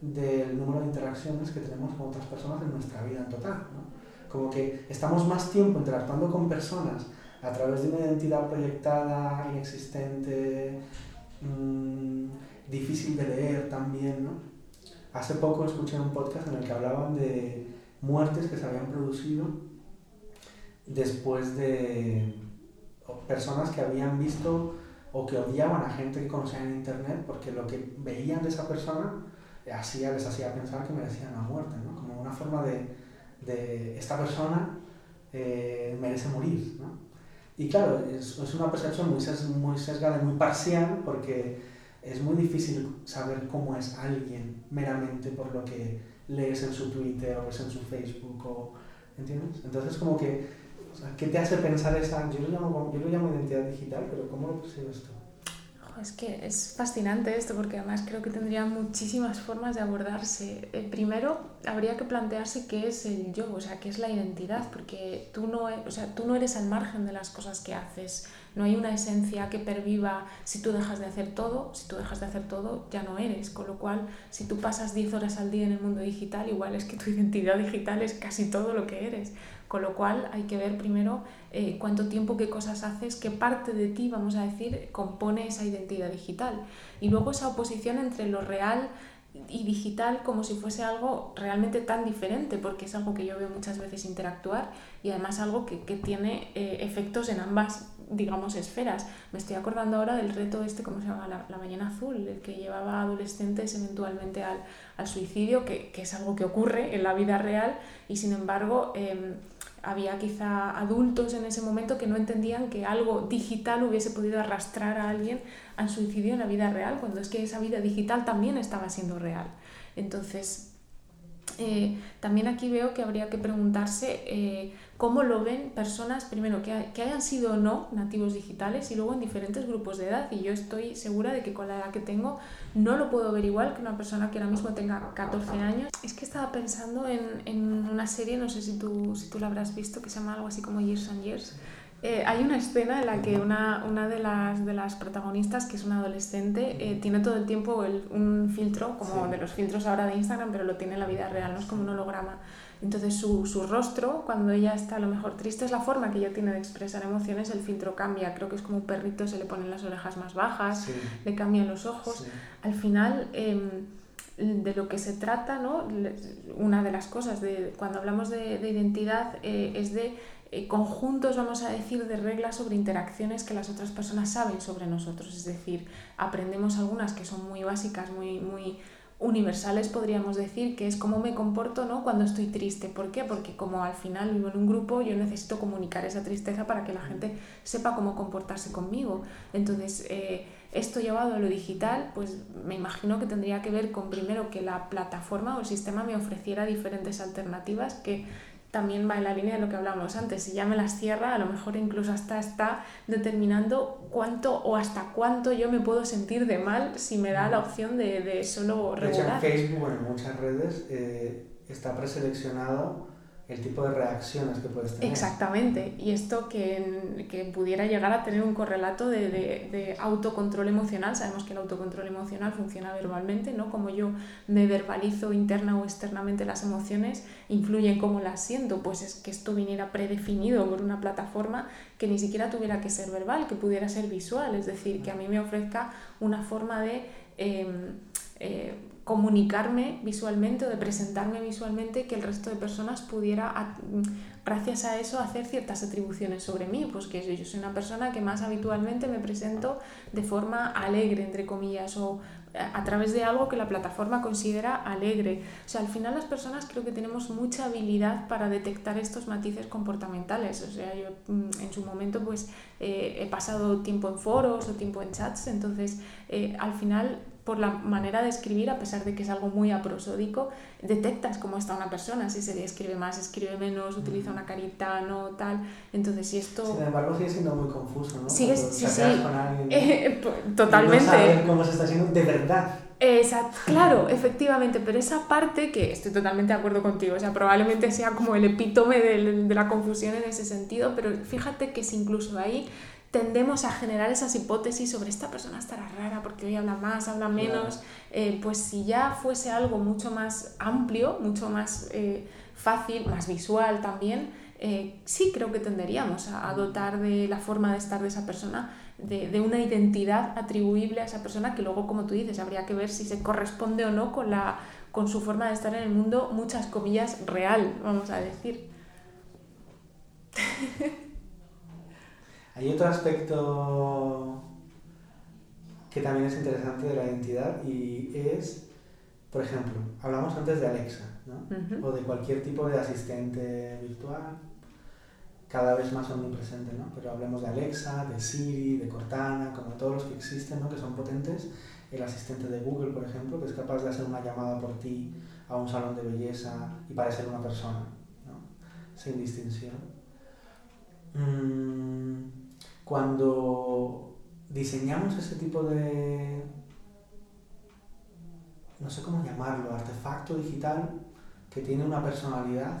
del número de interacciones que tenemos con otras personas en nuestra vida en total, ¿no? Como que estamos más tiempo interactuando con personas a través de una identidad proyectada, inexistente, mmm, difícil de leer también, ¿no? Hace poco escuché un podcast en el que hablaban de muertes que se habían producido después de personas que habían visto o que odiaban a gente que conocían en internet porque lo que veían de esa persona hacía, les hacía pensar que merecían la muerte, ¿no? como una forma de, de esta persona eh, merece morir. ¿no? Y claro, es, es una percepción muy, ses, muy sesgada y muy parcial porque es muy difícil saber cómo es alguien meramente por lo que lees en su Twitter o ves en su Facebook o, ¿entiendes? Entonces como que, o sea, ¿qué te hace pensar esa, yo lo llamo, yo lo llamo identidad digital, pero ¿cómo lo percibes tú? Es que es fascinante esto porque además creo que tendría muchísimas formas de abordarse. Eh, primero, habría que plantearse qué es el yo, o sea, qué es la identidad, porque tú no, o sea, tú no eres al margen de las cosas que haces. No hay una esencia que perviva si tú dejas de hacer todo, si tú dejas de hacer todo ya no eres, con lo cual si tú pasas 10 horas al día en el mundo digital, igual es que tu identidad digital es casi todo lo que eres, con lo cual hay que ver primero eh, cuánto tiempo, qué cosas haces, qué parte de ti, vamos a decir, compone esa identidad digital. Y luego esa oposición entre lo real y digital como si fuese algo realmente tan diferente, porque es algo que yo veo muchas veces interactuar y además algo que, que tiene eh, efectos en ambas, digamos, esferas. Me estoy acordando ahora del reto este, ¿cómo se llama? La, la ballena azul, el que llevaba a adolescentes eventualmente al, al suicidio, que, que, es algo que ocurre en la vida real y sin embargo... Eh, había quizá adultos en ese momento que no entendían que algo digital hubiese podido arrastrar a alguien al suicidio en la vida real, cuando es que esa vida digital también estaba siendo real. Entonces, eh, también aquí veo que habría que preguntarse eh, cómo lo ven personas, primero, que, que, hayan sido o no nativos digitales y luego en diferentes grupos de edad. Y yo estoy segura de que con la edad que tengo no lo puedo ver igual que una persona que ahora mismo tenga 14 años. Es que estaba pensando en, en una serie, no sé si tú, si tú la habrás visto, que se llama algo así como Years and Years. Eh, hay una escena en la que una, una de, las, de las protagonistas, que es una adolescente, eh, tiene todo el tiempo el, un filtro, como sí. de los filtros ahora de Instagram, pero lo tiene en la vida real, no es como un holograma. Entonces su, su, rostro, cuando ella está a lo mejor triste, es la forma que ella tiene de expresar emociones, el filtro cambia. Creo que es como un perrito, se le ponen las orejas más bajas, sí. le cambian los ojos. Sí. Al final... Eh, de lo que se trata, ¿no? una de las cosas de, cuando hablamos de, de identidad eh, es de eh, conjuntos, vamos a decir, de reglas sobre interacciones que las otras personas saben sobre nosotros. Es decir, aprendemos algunas que son muy básicas, muy, muy universales podríamos decir, que es cómo me comporto ¿no? cuando estoy triste. ¿Por qué? Porque como al final vivo en un grupo, yo necesito comunicar esa tristeza para que la gente sepa cómo comportarse conmigo. Entonces, eh, esto llevado a lo digital, pues me imagino que tendría que ver con primero que la plataforma o el sistema me ofreciera diferentes alternativas que también va en la línea de lo que hablábamos antes. Si ya me las cierra, a lo mejor incluso hasta está determinando cuánto o hasta cuánto yo me puedo sentir de mal si me da la opción de, de solo regular. De hecho, en Facebook, en muchas redes, eh, está preseleccionado el tipo de reacciones que puedes tener. Exactamente, y esto que, que pudiera llegar a tener un correlato de, de, autocontrol emocional, sabemos que el autocontrol emocional funciona verbalmente, ¿no? Como yo me verbalizo interna o externamente las emociones, influye en cómo las siento, pues es que esto viniera predefinido por una plataforma que ni siquiera tuviera que ser verbal, que pudiera ser visual, es decir, que a mí me ofrezca una forma de... Eh, eh, comunicarme visualmente o de presentarme visualmente que el resto de personas pudiera, gracias a eso, hacer ciertas atribuciones sobre mí. Pues que yo soy una persona que más habitualmente me presento de forma alegre, entre comillas, o a través de algo que la plataforma considera alegre. O sea, al final las personas creo que tenemos mucha habilidad para detectar estos matices comportamentales. O sea, yo mm, en su momento pues eh, he pasado tiempo en foros o tiempo en chats, entonces eh, al final por la manera de escribir, a pesar de que es algo muy aprosódico, detectas cómo está una persona, si se le escribe más, escribe menos, utiliza una carita, no tal. Entonces, si esto... Sin embargo, sigue siendo muy confuso, ¿no? Sigue, sí, sí. Con alguien, eh, totalmente. Y no saber cómo se está haciendo de verdad. Exacto, claro, efectivamente, pero esa parte que estoy totalmente de acuerdo contigo, o sea, probablemente sea como el epítome de, de la confusión en ese sentido, pero fíjate que si incluso ahí tendemos a generar esas hipótesis sobre esta persona estará rara porque hoy habla más, habla menos, eh, pues si ya fuese algo mucho más amplio, mucho más eh, fácil, más visual también, eh, sí creo que tenderíamos a, dotar de la forma de estar de esa persona de, de, una identidad atribuible a esa persona que luego, como tú dices, habría que ver si se corresponde o no con, la, con su forma de estar en el mundo, muchas comillas, real, vamos a decir. Hay otro aspecto que también es interesante de la identidad y es, por ejemplo, hablamos antes de Alexa, ¿no? O de cualquier tipo de asistente virtual, cada vez más omnipresente, ¿no? Pero hablemos de Alexa, de Siri, de Cortana, como todos los que existen, ¿no? Que son potentes. El asistente de Google, por ejemplo, que es capaz de hacer una llamada por ti a un salón de belleza y parecer una persona, ¿no? Sin distinción. Mm cuando diseñamos ese tipo de, no sé cómo llamarlo, artefacto digital que tiene una personalidad,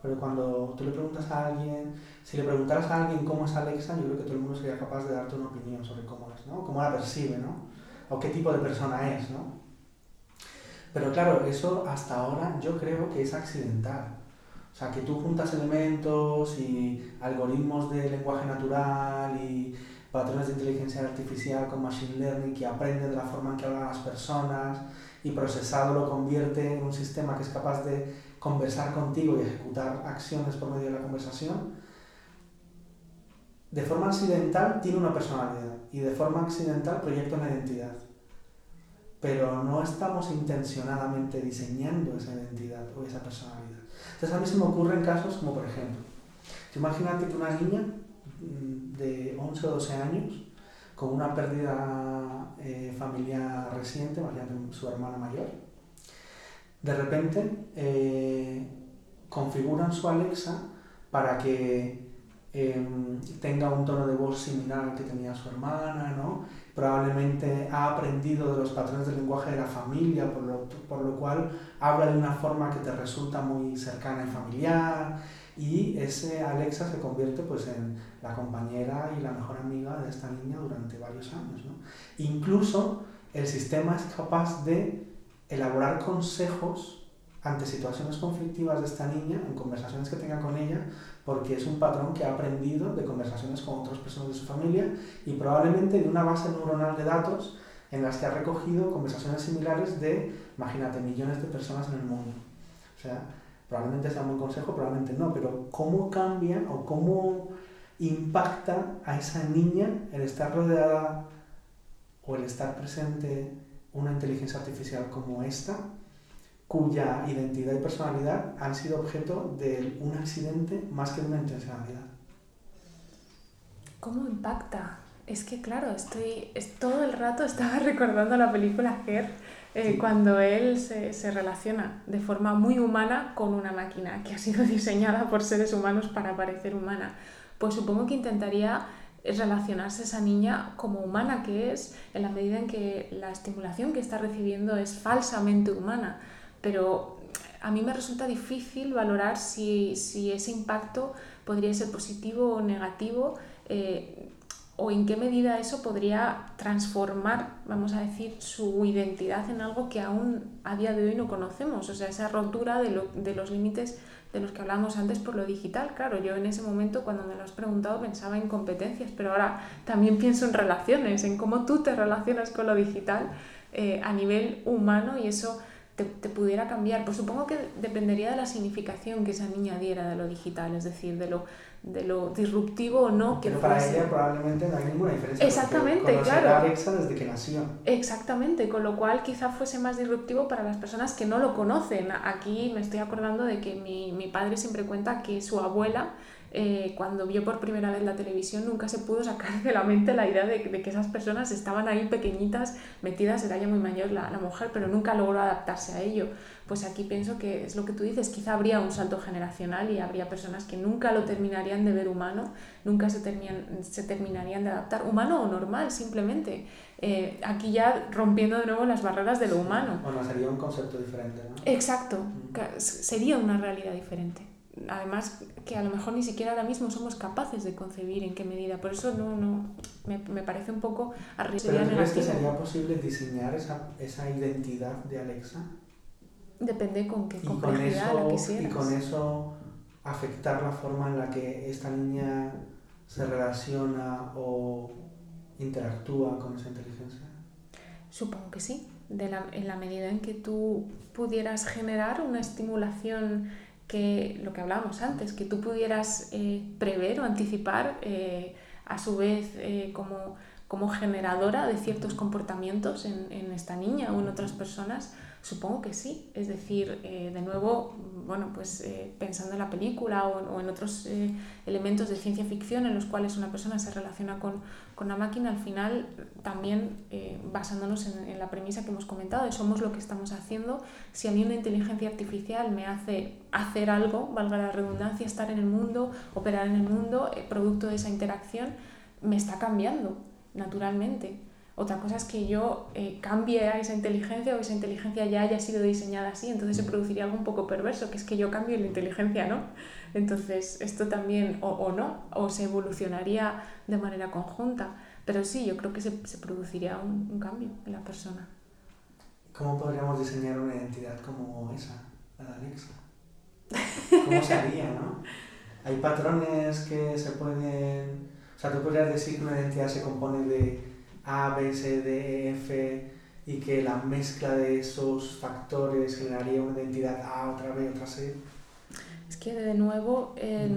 pero cuando tú le preguntas a alguien, si le preguntaras a alguien cómo es Alexa, yo creo que todo el mundo sería capaz de darte una opinión sobre cómo es, ¿no? Cómo la percibe, ¿no? O qué tipo de persona es, ¿no? Pero claro, eso hasta ahora yo creo que es accidental. O sea, que tú juntas elementos y algoritmos de lenguaje natural y patrones de inteligencia artificial con machine learning que aprenden de la forma en que hablan las personas y procesado lo convierte en un sistema que es capaz de conversar contigo y ejecutar acciones por medio de la conversación, de forma accidental tiene una personalidad y de forma accidental proyecta una identidad. Pero no estamos intencionadamente diseñando esa identidad o esa personalidad. Entonces a mí se me ocurren casos como por ejemplo, imagínate que una niña mm, de 11 o 12 años con una pérdida eh, familiar reciente, imagínate su hermana mayor, de repente eh, configuran su Alexa para que em, tenga un tono de voz similar al que tenía su hermana, ¿no? Probablemente ha aprendido de los patrones del lenguaje de la familia, por lo, por lo cual habla de una forma que te resulta muy cercana y familiar, y ese Alexa se convierte pues, en la compañera y la mejor amiga de esta niña durante varios años. ¿no? Incluso el sistema es capaz de elaborar consejos ante situaciones conflictivas de esta niña, en conversaciones que tenga con ella, porque es un patrón que ha aprendido de conversaciones con otras personas de su familia y probablemente de una base neuronal de datos en las que ha recogido conversaciones similares de, imagínate, millones de personas en el mundo. O sea, probablemente sea un buen consejo, probablemente no, pero ¿cómo cambia o cómo impacta a esa niña el estar rodeada o el estar presente una inteligencia artificial como esta, cuya identidad y personalidad han sido objeto de un accidente más que de una intencionalidad. ¿Cómo impacta? Es que claro, estoy es, todo el rato estaba recordando la película Her eh, Sí. cuando él se, se relaciona de forma muy humana con una máquina que ha sido diseñada por seres humanos para parecer humana. Pues supongo que intentaría relacionarse esa niña como humana que es en la medida en que la estimulación que está recibiendo es falsamente humana. Pero a mí me resulta difícil valorar si, si ese impacto podría ser positivo o negativo eh, o en qué medida eso podría transformar, vamos a decir, su identidad en algo que aún a día de hoy no conocemos. O sea, esa rotura de, lo- de los límites de los que hablábamos antes por lo digital. Claro, yo en ese momento cuando me lo has preguntado pensaba en competencias, pero ahora también pienso en relaciones, en cómo tú te relacionas con lo digital eh, a nivel humano y eso te, te pudiera cambiar. Pues supongo que dependería de la significación que esa niña diera de lo digital, es decir, de lo, de lo disruptivo o no que Pero para fuese. ella probablemente no hay ninguna diferencia. Exactamente, claro. a Alexa desde que nació. Exactamente, con lo cual quizá fuese más disruptivo para las personas que no lo conocen. Aquí me estoy acordando de que mi, mi padre siempre cuenta que su abuela, eh, cuando vio por primera vez la televisión, nunca se pudo sacar de la mente la idea de, de que esas personas estaban ahí pequeñitas, metidas, era ya muy mayor la, la mujer, pero nunca logró adaptarse a ello. Pues aquí pienso que es lo que tú dices, quizá habría un salto generacional y habría personas que nunca lo terminarían de ver humano, nunca se, terminan, se terminarían de adaptar, humano o normal simplemente. Eh, aquí ya rompiendo de nuevo las barreras de lo humano. Bueno, sería un concepto diferente, ¿no? Exacto, sería una realidad diferente. Además, que a lo mejor ni siquiera ahora mismo somos capaces de concebir en qué medida. Por eso no, no me, me parece un poco Pero arriesgado. ¿tú crees que sería posible diseñar esa, esa identidad de Alexa? Depende con qué con, complejidad la eso, y quisieras. con eso afectar la forma en la que esta niña se relaciona o interactúa con esa inteligencia. Supongo que sí, de la- en la medida en que tú pudieras generar una estimulación que, lo que hablábamos antes, que tú pudieras eh, prever o anticipar, eh, a su vez eh, como, como generadora de ciertos comportamientos en, en esta niña o en otras personas, supongo que sí. Es decir, eh, de nuevo, bueno, pues eh, pensando en la película o, en otros eh, elementos de ciencia ficción en los cuales una persona se relaciona con, con la máquina, al final también eh, basándonos en, la premisa que hemos comentado de somos lo que estamos haciendo, si a mí una inteligencia artificial me hace hacer algo, valga la redundancia, estar en el mundo, operar en el mundo, producto de esa interacción, me está cambiando naturalmente. Otra cosa es que yo eh, cambie a esa inteligencia o esa inteligencia ya haya sido diseñada así, entonces se produciría algo un poco perverso, que es que yo cambio y la inteligencia no. Entonces esto también, o, o no, o se evolucionaría de manera conjunta. Pero sí, yo creo que se, se produciría un, un cambio en la persona. ¿Cómo podríamos diseñar una identidad como esa, la de Alexa? ¿Cómo se haría, no? Hay patrones que se pueden... O sea, tú podrías decir que una identidad se compone de A, B, C, D, E, F y que la mezcla de esos factores generaría una identidad A, otra B, otra C. Es que de nuevo eh,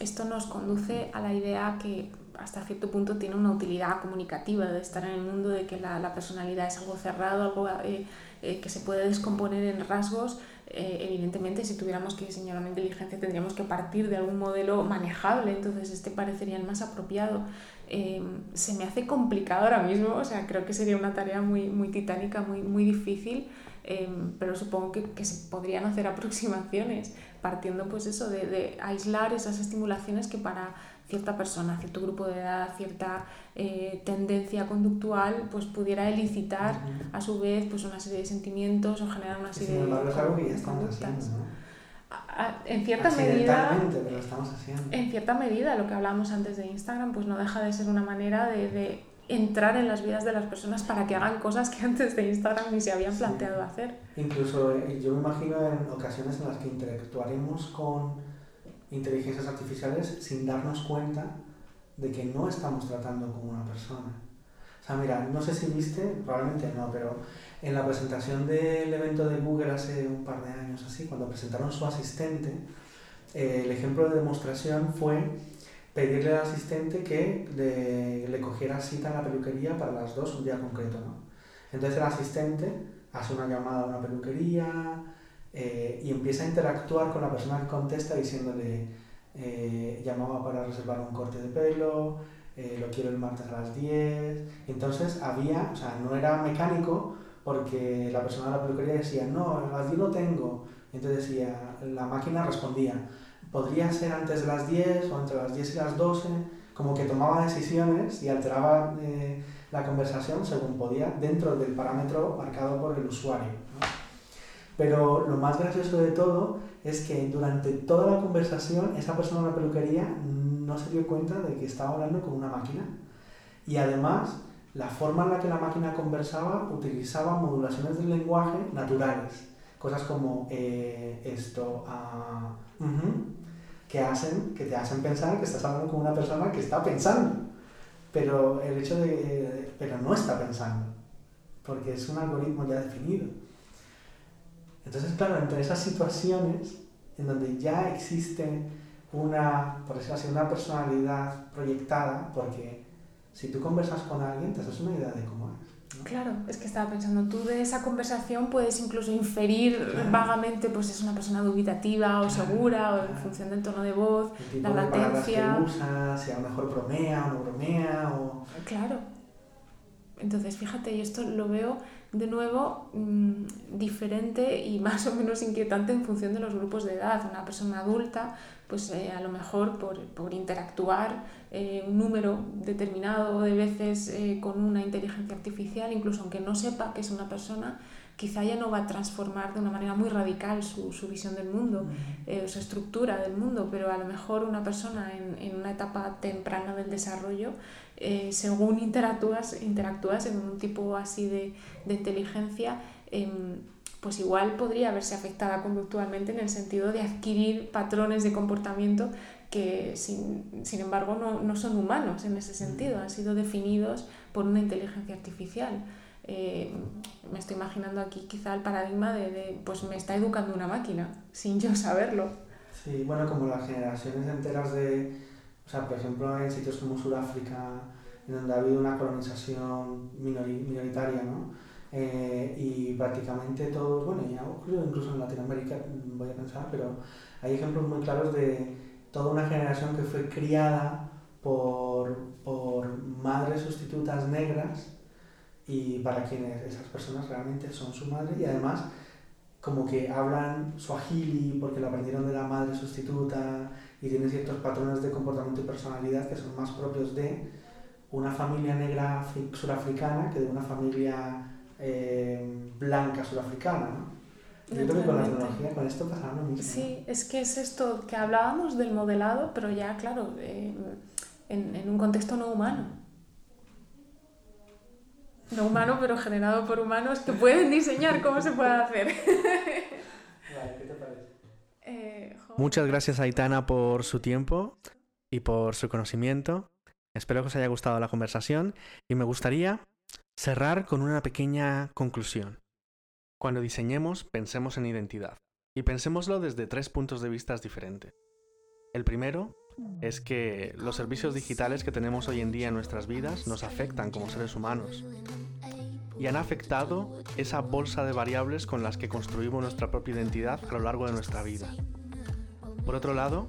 esto nos conduce a la idea que hasta cierto punto tiene una utilidad comunicativa de estar en el mundo, de que la, la personalidad es algo cerrado, algo eh, eh, que se puede descomponer en rasgos. Eh, evidentemente, si tuviéramos que diseñar una inteligencia, tendríamos que partir de algún modelo manejable, entonces este parecería el más apropiado. Eh, se me hace complicado ahora mismo, o sea, creo que sería una tarea muy, muy titánica, muy, muy difícil, eh, pero supongo que, que se podrían hacer aproximaciones partiendo pues eso de, de aislar esas estimulaciones que para cierta persona, cierto grupo de edad, cierta eh, tendencia conductual, pues pudiera elicitar a su vez pues una serie de sentimientos o generar una serie de embargo es algo que ya estamos conductas. haciendo, ¿no? En cierta medida, pero lo estamos haciendo. en cierta medida, lo que hablábamos antes de Instagram, pues no deja de ser una manera de, de entrar en las vidas de las personas para que hagan cosas que antes de Instagram ni se habían Sí. planteado hacer. Incluso eh, yo me imagino en ocasiones en las que interactuaremos con inteligencias artificiales sin darnos cuenta de que no estamos tratando con una persona. O sea, mira, no sé si viste, probablemente no, pero en la presentación del evento de Google hace un par de años así, cuando presentaron su asistente, eh, el ejemplo de demostración fue pedirle al asistente que le, cogiera cita en la peluquería para las dos un día concreto, ¿no? Entonces el asistente hace una llamada a una peluquería eh, y empieza a interactuar con la persona que contesta diciéndole, eh, llamaba para reservar un corte de pelo, eh, lo quiero el martes a las 10. Entonces había, o sea, no era mecánico porque la persona de la peluquería decía, no, a las 10 lo tengo. Entonces decía, la máquina respondía, podría ser antes de las 10 o entre las 10 y las 12, como que tomaba decisiones y alteraba eh, la conversación según podía dentro del parámetro marcado por el usuario. ¿no? Pero lo más gracioso de todo es que durante toda la conversación esa persona de la peluquería no se dio cuenta de que estaba hablando con una máquina. Y además, la forma en la que la máquina conversaba utilizaba modulaciones del lenguaje naturales. Cosas como eh, esto, ah, ujú, que, hacen, que te hacen pensar que estás hablando con una persona que está pensando. Pero el hecho de... pero no está pensando. Porque es un algoritmo ya definido. Entonces, claro, entre esas situaciones en donde ya existe una, por decirlo así, una personalidad proyectada, porque si tú conversas con alguien, te haces una idea de cómo es. ¿no? Claro, es que estaba pensando, tú de esa conversación puedes incluso inferir Claro. vagamente, pues es una persona dubitativa o segura, o en función del tono de voz, El tipo la de latencia. que usa, si a lo mejor bromea o no bromea, o... Claro. Entonces, fíjate, y esto lo veo de nuevo mm, diferente y más o menos inquietante en función de los grupos de edad. Una persona adulta, pues eh, a lo mejor por, por interactuar eh, un número determinado de veces eh, con una inteligencia artificial, incluso aunque no sepa que es una persona, quizá ya no va a transformar de una manera muy radical su, su visión del mundo, eh, su estructura del mundo, pero a lo mejor una persona en, en una etapa temprana del desarrollo, eh, según interactúas, interactúas en un tipo así de, de inteligencia, em, pues igual podría verse afectada conductualmente en el sentido de adquirir patrones de comportamiento que sin, sin embargo no, no son humanos en ese sentido, han sido definidos por una inteligencia artificial. Eh, me estoy imaginando aquí quizá el paradigma de, de, pues me está educando una máquina sin yo saberlo. Sí, bueno, como las generaciones enteras de, o sea, por ejemplo, en sitios como Sudáfrica, en donde ha habido una colonización minori- minoritaria, ¿no? Eh, y prácticamente todos, bueno, ya incluso en Latinoamérica, voy a pensar, pero hay ejemplos muy claros de toda una generación que fue criada por, por madres sustitutas negras y para quienes esas personas realmente son su madre y además como que hablan suajili porque lo aprendieron de la madre sustituta y tienen ciertos patrones de comportamiento y personalidad que son más propios de una familia negra afri- surafricana que de una familia eh, blanca surafricana, ¿no? Yo creo que con la tecnología, con esto pasará lo mismo. Sí, es que es esto que hablábamos del modelado, pero ya, claro, eh, en, en un contexto no humano. No humano, pero generado por humanos que pueden diseñar cómo se puede hacer. Vale, ¿qué te parece? Eh, jo. Muchas gracias Aitana por su tiempo y por su conocimiento. Espero que os haya gustado la conversación y me gustaría cerrar con una pequeña conclusión. Cuando diseñemos, pensemos en identidad y pensémoslo desde tres puntos de vista diferentes. El primero es que los servicios digitales que tenemos hoy en día en nuestras vidas nos afectan como seres humanos y han afectado esa bolsa de variables con las que construimos nuestra propia identidad a lo largo de nuestra vida. Por otro lado,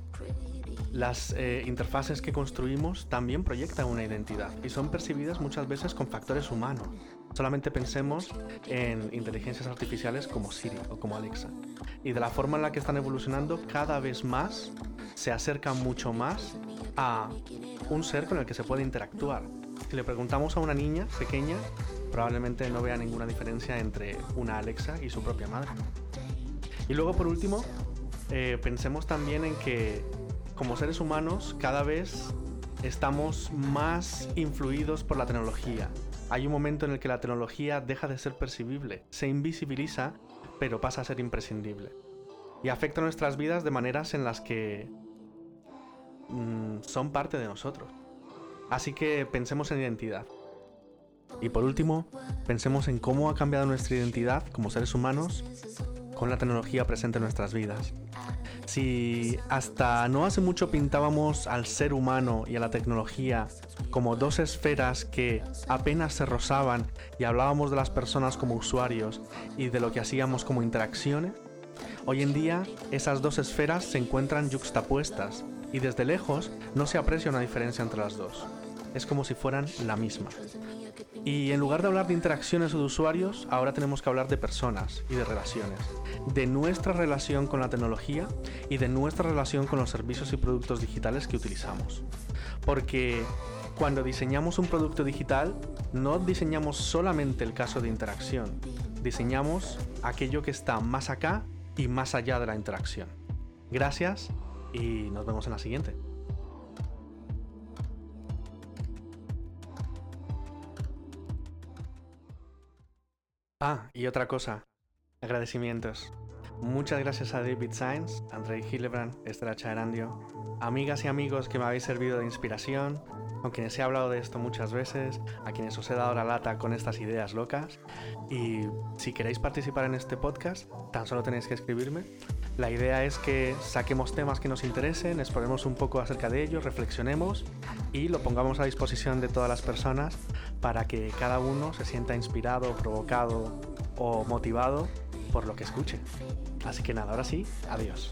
las eh, interfaces que construimos también proyectan una identidad y son percibidas muchas veces con factores humanos. Solamente pensemos en inteligencias artificiales como Siri o como Alexa. Y de la forma en la que están evolucionando, cada vez más se acercan mucho más a un ser con el que se puede interactuar. Si le preguntamos a una niña pequeña, probablemente no vea ninguna diferencia entre una Alexa y su propia madre. Y luego, por último, eh, pensemos también en que como seres humanos cada vez estamos más influidos por la tecnología. Hay un momento en el que la tecnología deja de ser percibible, se invisibiliza, pero pasa a ser imprescindible. Y afecta nuestras vidas de maneras en las que mm, son parte de nosotros. Así que pensemos en identidad. Y por último, pensemos en cómo ha cambiado nuestra identidad como seres humanos con la tecnología presente en nuestras vidas. Si hasta no hace mucho pintábamos al ser humano y a la tecnología como dos esferas que apenas se rozaban y hablábamos de las personas como usuarios y de lo que hacíamos como interacciones, hoy en día esas dos esferas se encuentran yuxtapuestas y desde lejos no se aprecia una diferencia entre las dos. Es como si fueran la misma. Y en lugar de hablar de interacciones o de usuarios, ahora tenemos que hablar de personas y de relaciones. De nuestra relación con la tecnología y de nuestra relación con los servicios y productos digitales que utilizamos. Porque cuando diseñamos un producto digital, no diseñamos solamente el caso de interacción, diseñamos aquello que está más acá y más allá de la interacción. Gracias y nos vemos en la siguiente. Ah, y otra cosa, agradecimientos. Muchas gracias a David Sainz, Andrei Hillebrand, Esther Charandio, amigas y amigos que me habéis servido de inspiración, con quienes he hablado de esto muchas veces, a quienes os he dado la lata con estas ideas locas. Y si queréis participar en este podcast, tan solo tenéis que escribirme. La idea es que saquemos temas que nos interesen, exploremos un poco acerca de ellos, reflexionemos y lo pongamos a disposición de todas las personas para que cada uno se sienta inspirado, provocado o motivado por lo que escuche. Así que nada, ahora sí, adiós.